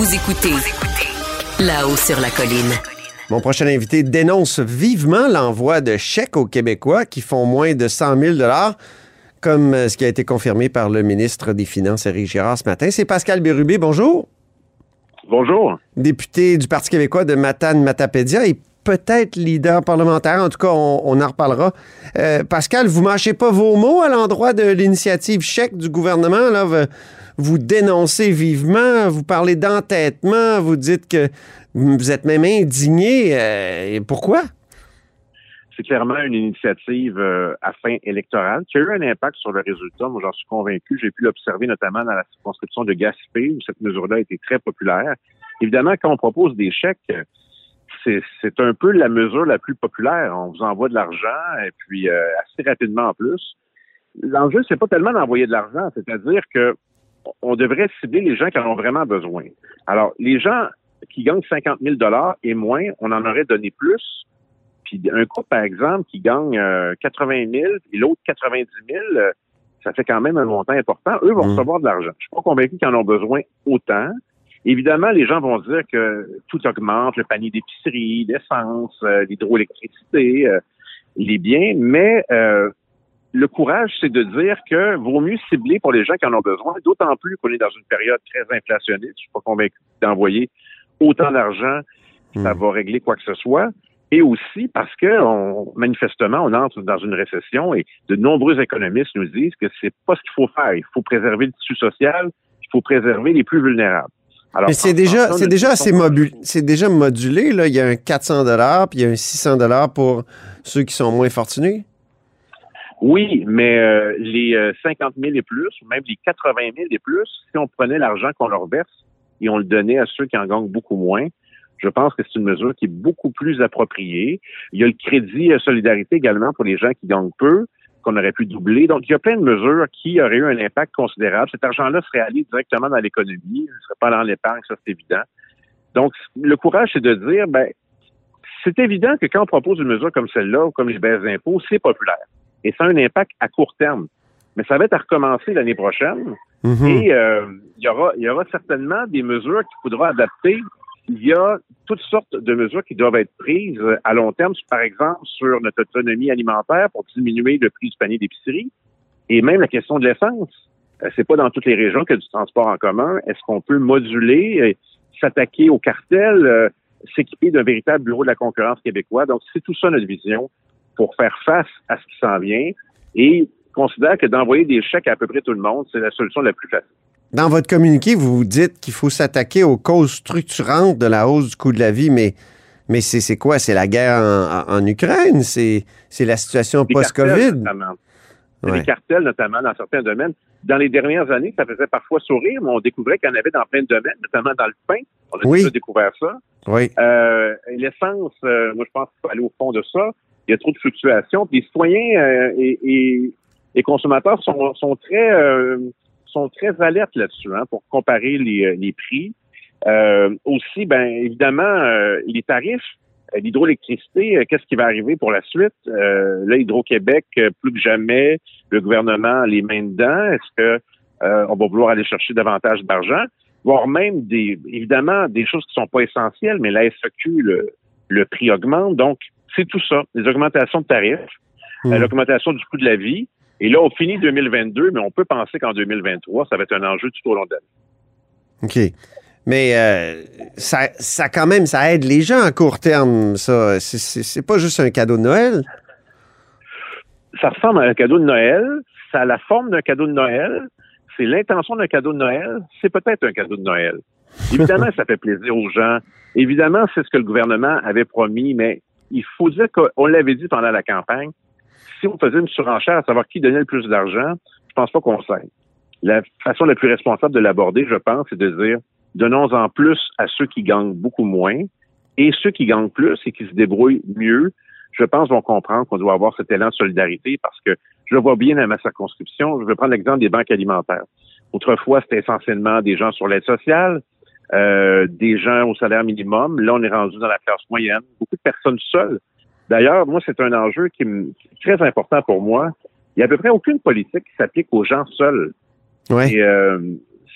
Vous écoutez là-haut sur la colline. Mon prochain invité dénonce vivement l'envoi de chèques aux Québécois qui font moins de 100 000 comme ce qui a été confirmé par le ministre des Finances, Éric Girard, ce matin. C'est Pascal Bérubé. Bonjour. Bonjour. Député du Parti québécois de Matane-Matapédia et peut-être leader parlementaire. En tout cas, on, en reparlera. Euh, Pascal, vous mâchez pas vos mots à l'endroit de l'initiative chèque du gouvernement. Là, vous dénoncez vivement, vous parlez d'entêtement, vous dites que vous êtes même indigné. Euh, pourquoi? c'est clairement une initiative euh, à fin électorale qui a eu un impact sur le résultat. Moi, j'en suis convaincu. J'ai pu l'observer notamment dans la circonscription de Gaspé, où cette mesure-là a été très populaire. Évidemment, quand on propose des chèques, c'est un peu la mesure la plus populaire. On vous envoie de l'argent et puis euh, assez rapidement en plus. L'enjeu, c'est pas tellement d'envoyer de l'argent, c'est-à-dire que on devrait cibler les gens qui en ont vraiment besoin. Alors, les gens qui gagnent 50 000 et moins, on en aurait donné plus puis un couple, par exemple, qui gagne 80 euh, 000 et l'autre 90 000, euh, ça fait quand même un montant important. Eux vont mmh. recevoir de l'argent. Je suis pas convaincu qu'ils en ont besoin autant. Évidemment, les gens vont dire que tout augmente, le panier d'épicerie, l'essence, euh, l'hydroélectricité, les biens, mais le courage, c'est de dire que vaut mieux cibler pour les gens qui en ont besoin, d'autant plus qu'on est dans une période très inflationniste. Je suis pas convaincu d'envoyer autant d'argent, ça mmh. va régler quoi que ce soit et aussi parce que on, manifestement, on entre dans une récession et de nombreux économistes nous disent que c'est pas ce qu'il faut faire. Il faut préserver le tissu social, il faut préserver les plus vulnérables. Alors, Mais c'est déjà, c'est déjà assez mobile, c'est déjà modulé là. Il y a un 400 dollars puis il y a un 600 dollars pour ceux qui sont moins fortunés. Oui, mais euh, les 50 euh, 000 et plus, ou même les 80 000 et plus, si on prenait l'argent qu'on leur verse et on le donnait à ceux qui en gagnent beaucoup moins, je pense que c'est une mesure qui est beaucoup plus appropriée. Il y a le crédit solidarité également pour les gens qui gagnent peu, qu'on aurait pu doubler. Donc, il y a plein de mesures qui auraient eu un impact considérable. Cet argent-là serait allé directement dans l'économie, il ne serait pas dans l'épargne, ça c'est évident. Donc, le courage, c'est de dire, ben, c'est évident que quand on propose une mesure comme celle-là, ou comme les baisses d'impôts, c'est populaire. Et ça a un impact à court terme. Mais ça va être à recommencer l'année prochaine. Mm-hmm. Et euh, il, y aura, y aura certainement des mesures qu'il faudra adapter il y a toutes sortes de mesures qui doivent être prises à long terme, par exemple sur notre autonomie alimentaire pour diminuer le prix du panier d'épicerie et même la question de l'essence. Euh, c'est pas dans toutes les régions qu'il y a du transport en commun. Est-ce qu'on peut moduler, s'attaquer au cartel, euh, s'équiper d'un véritable bureau de la concurrence québécois? Donc, c'est tout ça notre vision pour faire face à ce qui s'en vient et considère que d'envoyer des chèques à, à peu près tout le monde, c'est la solution la plus facile. Dans votre communiqué, vous dites qu'il faut s'attaquer aux causes structurantes de la hausse du coût de la vie, mais, mais c'est quoi? C'est la guerre en, Ukraine? C'est la situation post-COVID? Les cartels, notamment, dans certains domaines. Dans les dernières années, ça faisait parfois sourire, mais on découvrait qu'il y en avait dans plein de domaines, notamment dans le pain. On a déjà découvert ça. Oui. Euh, L'essence, euh, moi, je pense qu'il faut aller au fond de ça. Il y a trop de fluctuations. les citoyens euh, et, et, consommateurs sont, très euh, sont très alertes là-dessus hein, pour comparer les, euh, les prix. Aussi, ben évidemment, les tarifs, l'hydroélectricité, qu'est-ce qui va arriver pour la suite? là, Hydro-Québec, plus que jamais, le gouvernement les mains dedans. Est-ce que on va vouloir aller chercher davantage d'argent? Voire même des, évidemment, des choses qui sont pas essentielles, mais la SEQ, le, le prix augmente. Donc, c'est tout ça. Les augmentations de tarifs, mmh. l'augmentation du coût de la vie, et là, on finit 2022, mais on peut penser qu'en 2023, ça va être un enjeu tout au long de l'année. OK. Mais euh, ça, ça, quand même, ça aide les gens à court terme, ça. C'est pas juste un cadeau de Noël. Ça ressemble à un cadeau de Noël. Ça a la forme d'un cadeau de Noël. C'est l'intention d'un cadeau de Noël. C'est peut-être un cadeau de Noël. Évidemment, ça fait plaisir aux gens. Évidemment, c'est ce que le gouvernement avait promis, mais il faut dire qu'on l'avait dit pendant la campagne, si on faisait une surenchère à savoir qui donnait le plus d'argent, je pense pas qu'on sait. La façon la plus responsable de l'aborder, je pense, c'est de dire Donnons-en plus à ceux qui gagnent beaucoup moins. Et ceux qui gagnent plus et qui se débrouillent mieux, je pense, vont comprendre qu'on doit avoir cet élan de solidarité parce que je le vois bien dans ma circonscription. Je vais prendre l'exemple des banques alimentaires. Autrefois, c'était essentiellement des gens sur l'aide sociale, euh, des gens au salaire minimum. Là, on est rendu dans la classe moyenne. Beaucoup de personnes seules. D'ailleurs, moi, c'est un enjeu qui, est très important pour moi. Il n'y a à peu près aucune politique qui s'applique aux gens seuls. Ouais. Et, euh,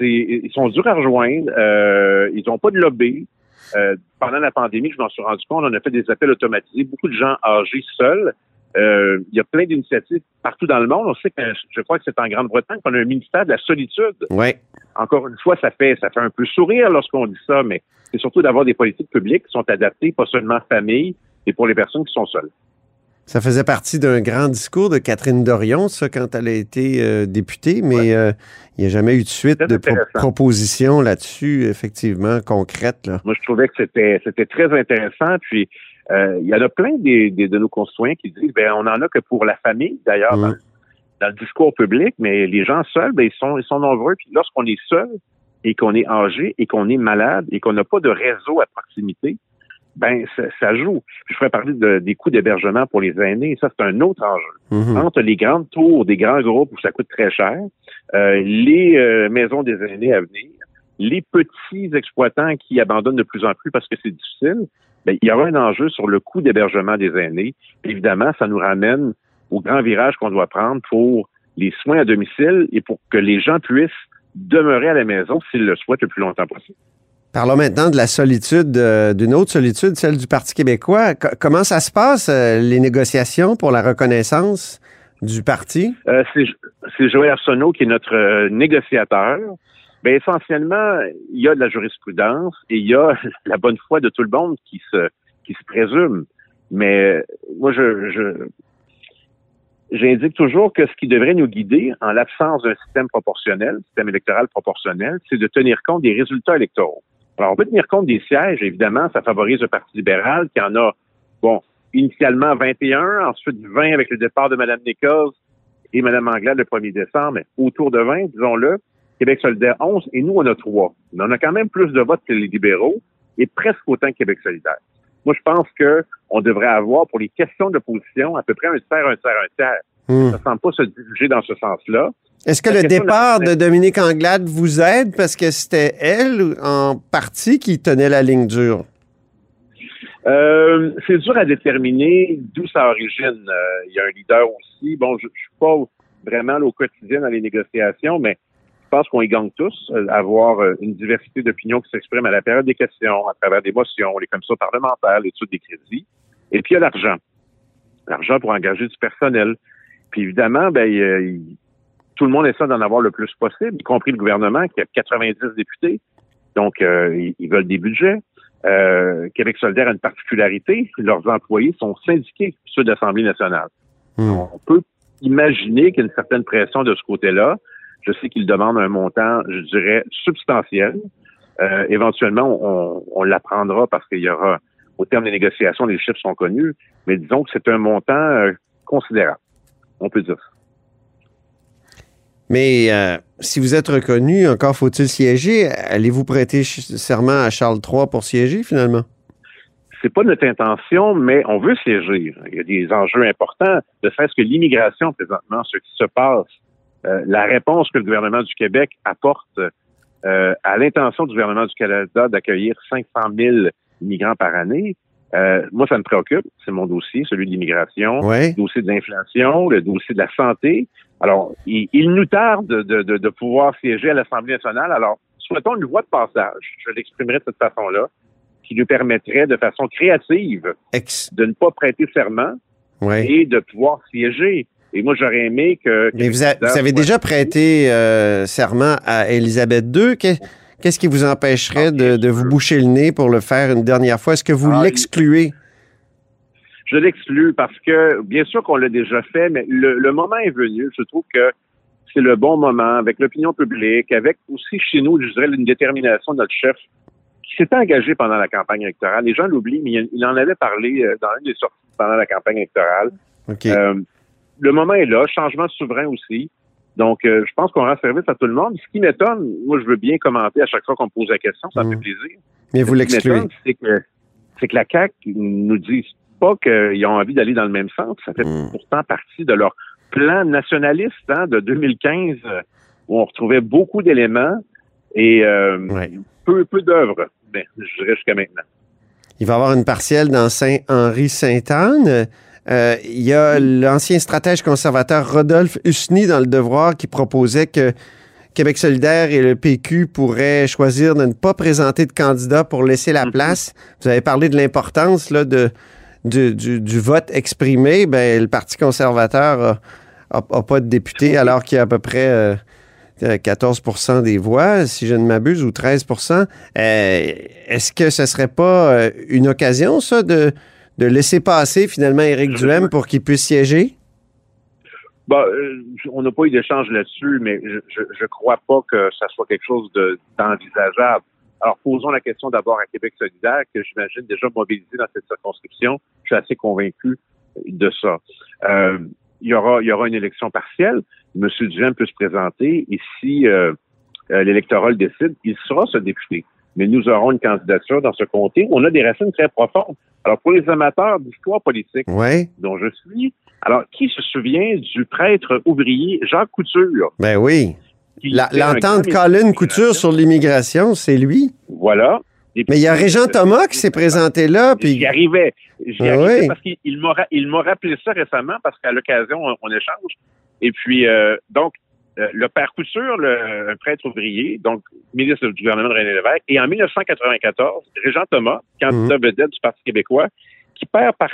ils sont durs à rejoindre. Euh, ils n'ont pas de lobby. Euh, pendant la pandémie, je m'en suis rendu compte, on a fait des appels automatisés. Beaucoup de gens âgés seuls. Euh, il y a plein d'initiatives partout dans le monde. On sait que je crois que c'est en Grande-Bretagne qu'on a un ministère de la solitude. Ouais. Encore une fois, ça fait ça fait un peu sourire lorsqu'on dit ça, mais c'est surtout d'avoir des politiques publiques qui sont adaptées, pas seulement famille, et pour les personnes qui sont seules. Ça faisait partie d'un grand discours de Catherine Dorion, ça, quand elle a été euh, députée, mais euh, il n'y a jamais eu de suite de propositions là-dessus, effectivement, concrètes. Là. Moi, je trouvais que c'était c'était très intéressant. Puis, il y en a plein des, de nos concitoyens qui disent, ben, on en a que pour la famille, d'ailleurs, dans, le discours public, mais les gens seuls, ben, ils sont ils sont nombreux. Puis, lorsqu'on est seul et qu'on est âgé et qu'on est malade et qu'on n'a pas de réseau à proximité, ben ça, joue. Je ferais parler des coûts d'hébergement pour les aînés. Ça, c'est un autre enjeu. Mhm. Entre les grandes tours des grands groupes où ça coûte très cher, euh, les euh, maisons des aînés à venir, les petits exploitants qui abandonnent de plus en plus parce que c'est difficile, ben, il y aura un enjeu sur le coût d'hébergement des aînés. Évidemment, ça nous ramène au grand virage qu'on doit prendre pour les soins à domicile et pour que les gens puissent demeurer à la maison s'ils le souhaitent le plus longtemps possible. Parlons maintenant de la solitude, euh, d'une autre solitude, celle du Parti québécois. comment ça se passe, euh, les négociations pour la reconnaissance du parti? Euh, c'est Joël Arsenault qui est notre négociateur. Ben, essentiellement, il y a de la jurisprudence et il y a la bonne foi de tout le monde qui se, qui se présume. Mais moi, je, je j'indique toujours que ce qui devrait nous guider, en l'absence d'un système proportionnel, système électoral proportionnel, c'est de tenir compte des résultats électoraux. Alors, on peut tenir compte des sièges, évidemment, ça favorise le Parti libéral qui en a, bon, initialement 21, ensuite 20 avec le départ de Mme Nichols et Mme Anglade le 1er décembre, mais autour de 20, disons-le. Québec solidaire 11 et nous, on a 3. Mais on a quand même plus de votes que les libéraux et presque autant que Québec solidaire. Moi, je pense que on devrait avoir pour les questions d'opposition à peu près un tiers, un tiers, un tiers. Hmm. Ça ne semble pas se diriger dans ce sens-là. Est-ce que le départ de, Dominique Anglade vous aide parce que c'était elle en partie qui tenait la ligne dure? Euh, c'est dur à déterminer d'où ça origine. Euh, il y a un leader aussi. Bon, je, ne suis pas vraiment au quotidien dans les négociations, mais je pense qu'on y gagne tous, euh, avoir une diversité d'opinions qui s'expriment à la période des questions, à travers des motions, les commissions parlementaires, l'étude des crédits. Et puis, il y a l'argent. L'argent pour engager du personnel. Puis évidemment, ben, il, tout le monde essaie d'en avoir le plus possible, y compris le gouvernement qui a 90 députés. Donc, euh, ils veulent des budgets. Euh, Québec solidaire a une particularité, leurs employés sont syndiqués, ceux de l'Assemblée nationale. Hmm. On peut imaginer qu'il y a une certaine pression de ce côté-là. Je sais qu'ils demandent un montant, je dirais, substantiel. Euh, éventuellement, on, on l'apprendra parce qu'il y aura, au terme des négociations, les chiffres sont connus, mais disons que c'est un montant considérable. On peut dire ça. Mais euh, si vous êtes reconnu, encore faut-il siéger. Allez-vous prêter serment à Charles III pour siéger finalement? C'est pas notre intention, mais on veut siéger. Il y a des enjeux importants, de fait que l'immigration présentement, ce qui se passe, euh, la réponse que le gouvernement du Québec apporte euh, à l'intention du gouvernement du Canada d'accueillir 500 000 immigrants par année, euh, moi, ça me préoccupe. C'est mon dossier, celui de l'immigration, le dossier de l'inflation, le dossier de la santé. Alors, il, nous tarde de, de, de, pouvoir siéger à l'Assemblée nationale. Alors, souhaitons une voie de passage, je l'exprimerai de cette façon-là, qui nous permettrait de façon créative de ne pas prêter serment et de pouvoir siéger. Et moi, j'aurais aimé que... Mais vous, avez déjà prêté euh, serment à Élisabeth II. Qu'est-ce qui vous empêcherait de, vous boucher le nez pour le faire une dernière fois? Est-ce que vous ah, l'excluez? Je l'exclus parce que, bien sûr qu'on l'a déjà fait, mais le, moment est venu. Je trouve que c'est le bon moment avec l'opinion publique, avec aussi chez nous, je dirais, une détermination de notre chef qui s'est engagé pendant la campagne électorale. Les gens l'oublient, mais il en avait parlé euh, dans une des sorties pendant la campagne électorale. Euh, le moment est là, changement souverain aussi. Donc, euh, je pense qu'on rend service à tout le monde. Ce qui m'étonne, moi, je veux bien commenter à chaque fois qu'on me pose la question, ça me fait Mm. plaisir. Mais vous Ce qui l'excluez. m'étonne, C'est que, c'est que la CAQ nous dit pas qu'ils ont envie d'aller dans le même sens. Ça fait Mm. pourtant partie de leur plan nationaliste hein, de 2015, euh, où on retrouvait beaucoup d'éléments et euh, Ouais. peu, peu d'œuvres, ben, je dirais jusqu'à maintenant. Il va y avoir une partielle dans Saint-Henri-Sainte-Anne. Euh, il y a l'ancien stratège conservateur Rodolphe Husny dans Le Devoir qui proposait que Québec solidaire et le PQ pourraient choisir de ne pas présenter de candidat pour laisser la Mhm. place. Vous avez parlé de l'importance là, de, du, du- du vote exprimé. Ben, le Parti conservateur n'a pas de député alors qu'il y a à peu près euh, euh, 14% des voix, si je ne m'abuse, ou 13% Euh, Est-ce que ce serait pas euh, une occasion, ça, de, de laisser passer finalement Éric Duhem pour qu'il puisse siéger? Bah, euh, on n'a pas eu d'échange là-dessus, mais je, je crois pas que ça soit quelque chose de- d'envisageable. Alors, posons la question d'abord à Québec solidaire, que j'imagine déjà mobilisé dans cette circonscription. Je suis assez convaincu de ça. Euh, il y aura, il y aura une élection partielle. Monsieur Duhem peut se présenter et si euh, euh, l'électorat le décide, il sera ce député. Mais nous aurons une candidature dans ce comté. On a des racines très profondes. Alors, pour les amateurs d'histoire politique, dont je suis. Alors, qui se souvient du prêtre ouvrier Jacques Couture? Ben oui. L'entente Colin Couture sur l'immigration, c'est lui? Voilà. Mais il y a Régent euh, Thomas qui s'est présenté là, J'y puis arrivais. J'y Ah arrivais oui. parce qu'il il m'a ra- il m'a rappelé ça récemment parce qu'à l'occasion, on, on échange. Et puis, euh, donc, euh, le père Couture, le, un prêtre ouvrier, donc ministre du gouvernement de René Lévesque, et en 1994, Régent Thomas, candidat Mhm. vedette du Parti québécois, qui perd par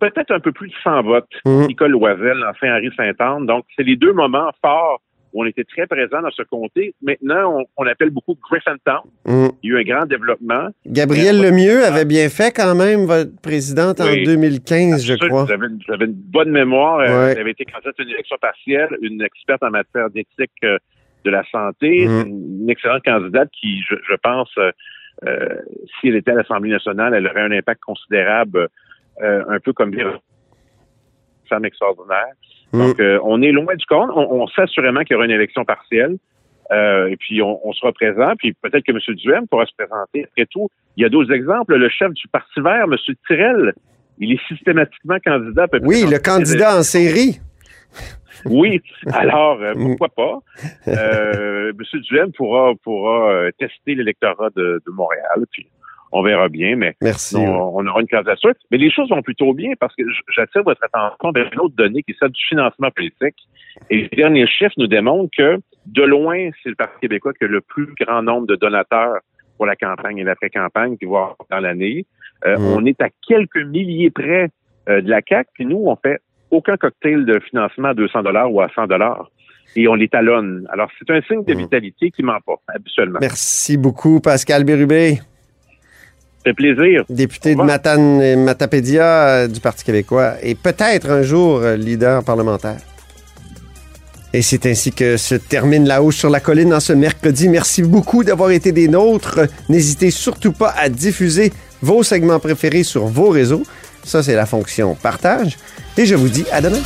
peut-être un peu plus de 100 votes. Mhm. Nicole Loisel, enfin Henri Saint-Anne. Donc, c'est les deux moments forts on était très présents dans ce comté. Maintenant, on, on appelle beaucoup Griffintown. hum, Il y a eu un grand développement. Gabriel Lemieux avait bien fait quand même, votre présidente, en Oui. 2015, je crois. Vous avez, vous avez une bonne mémoire. Euh, Ouais. Vous avez été candidate à une élection partielle, une experte en matière d'éthique euh, de la santé, Mhm. une, excellente candidate qui, je, je pense, euh, euh, si elle était à l'Assemblée nationale, elle aurait un impact considérable, euh, un peu comme dire une femme extraordinaire. Mm. Donc, euh, on est loin du compte. On, on sait assurément qu'il y aura une élection partielle. Euh, et puis, on, on sera présent. Puis, peut-être que M. Duhem pourra se présenter. Après tout, il y a d'autres exemples. Le chef du Parti vert, M. Tirel, il est systématiquement candidat. à peu près Oui, le candidat en série. Oui. Alors, euh, Mm. pourquoi pas? Euh, M. Duhem pourra, pourra tester l'électorat de, de Montréal. Puis, on verra bien. Mais Merci. on, on aura une candidature. Mais les choses vont plutôt bien parce que j'attire votre attention vers une autre donnée qui est celle du financement politique. Et les derniers chiffres nous démontrent que, de loin, c'est le Parti québécois qui a le plus grand nombre de donateurs pour la campagne et l'après-campagne, qui va dans l'année. Euh, Mm. On est à quelques milliers près euh, de la CAC, puis nous, on fait aucun cocktail de financement à 200 dollars ou à 100 dollars. Et on les talonne. Alors, c'est un signe de Mm. vitalité qui ment pas, habituellement. Merci beaucoup, Pascal Bérubé, fait plaisir. député de. Matane, Matapédia euh, du Parti québécois et peut-être un jour euh, leader parlementaire. Et c'est ainsi que se termine la hausse sur la colline en ce mercredi. Merci beaucoup d'avoir été des nôtres. N'hésitez surtout pas à diffuser vos segments préférés sur vos réseaux. Ça, c'est la fonction partage. Et je vous dis à demain.